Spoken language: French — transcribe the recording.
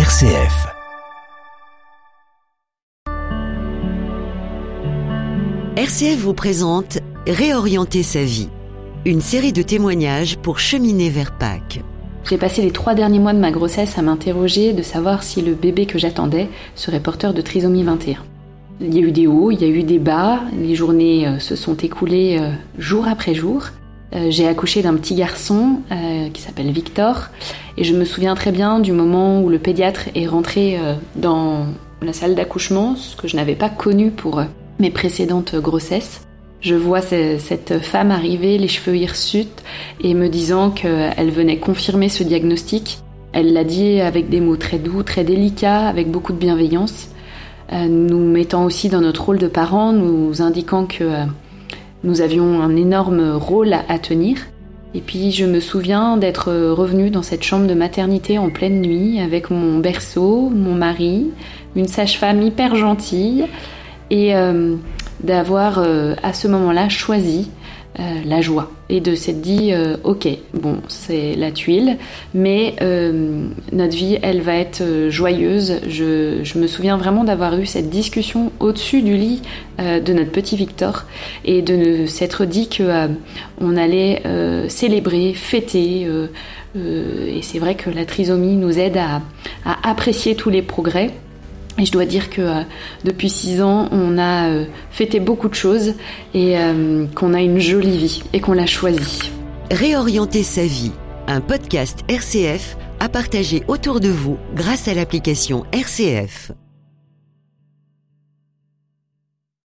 RCF. RCF vous présente Réorienter sa vie, une série de témoignages pour cheminer vers Pâques. J'ai passé les trois derniers mois de ma grossesse à m'interroger de savoir si le bébé que j'attendais serait porteur de trisomie 21. Il y a eu des hauts, il y a eu des bas, les journées euh, se sont écoulées euh, jour après jour. Euh, j'ai accouché d'un petit garçon qui s'appelle Victor et je me souviens très bien du moment où le pédiatre est rentré dans la salle d'accouchement, ce que je n'avais pas connu pour mes précédentes grossesses. Je vois cette femme arriver, les cheveux hirsutes, et me disant qu'elle venait confirmer ce diagnostic. Elle l'a dit avec des mots très doux, très délicats, avec beaucoup de bienveillance, euh, nous mettant aussi dans notre rôle de parents, nous indiquant que euh, nous avions un énorme rôle à tenir. Et puis je me souviens d'être revenue dans cette chambre de maternité en pleine nuit avec mon berceau, mon mari, une sage-femme hyper gentille et euh, d'avoir euh, à ce moment-là choisi euh, la joie. Et de s'être dit ok bon c'est la tuile mais notre vie elle va être joyeuse. Je, je, me souviens vraiment d'avoir eu cette discussion au-dessus du lit de notre petit Victor et de s'être dit que on allait célébrer fêter et c'est vrai que la trisomie nous aide à, à apprécier tous les progrès et je dois dire que euh, depuis six ans, on a euh, fêté beaucoup de choses et euh, qu'on a une jolie vie et qu'on l'a choisie. Réorienter sa vie, un podcast RCF à partager autour de vous grâce à l'application RCF.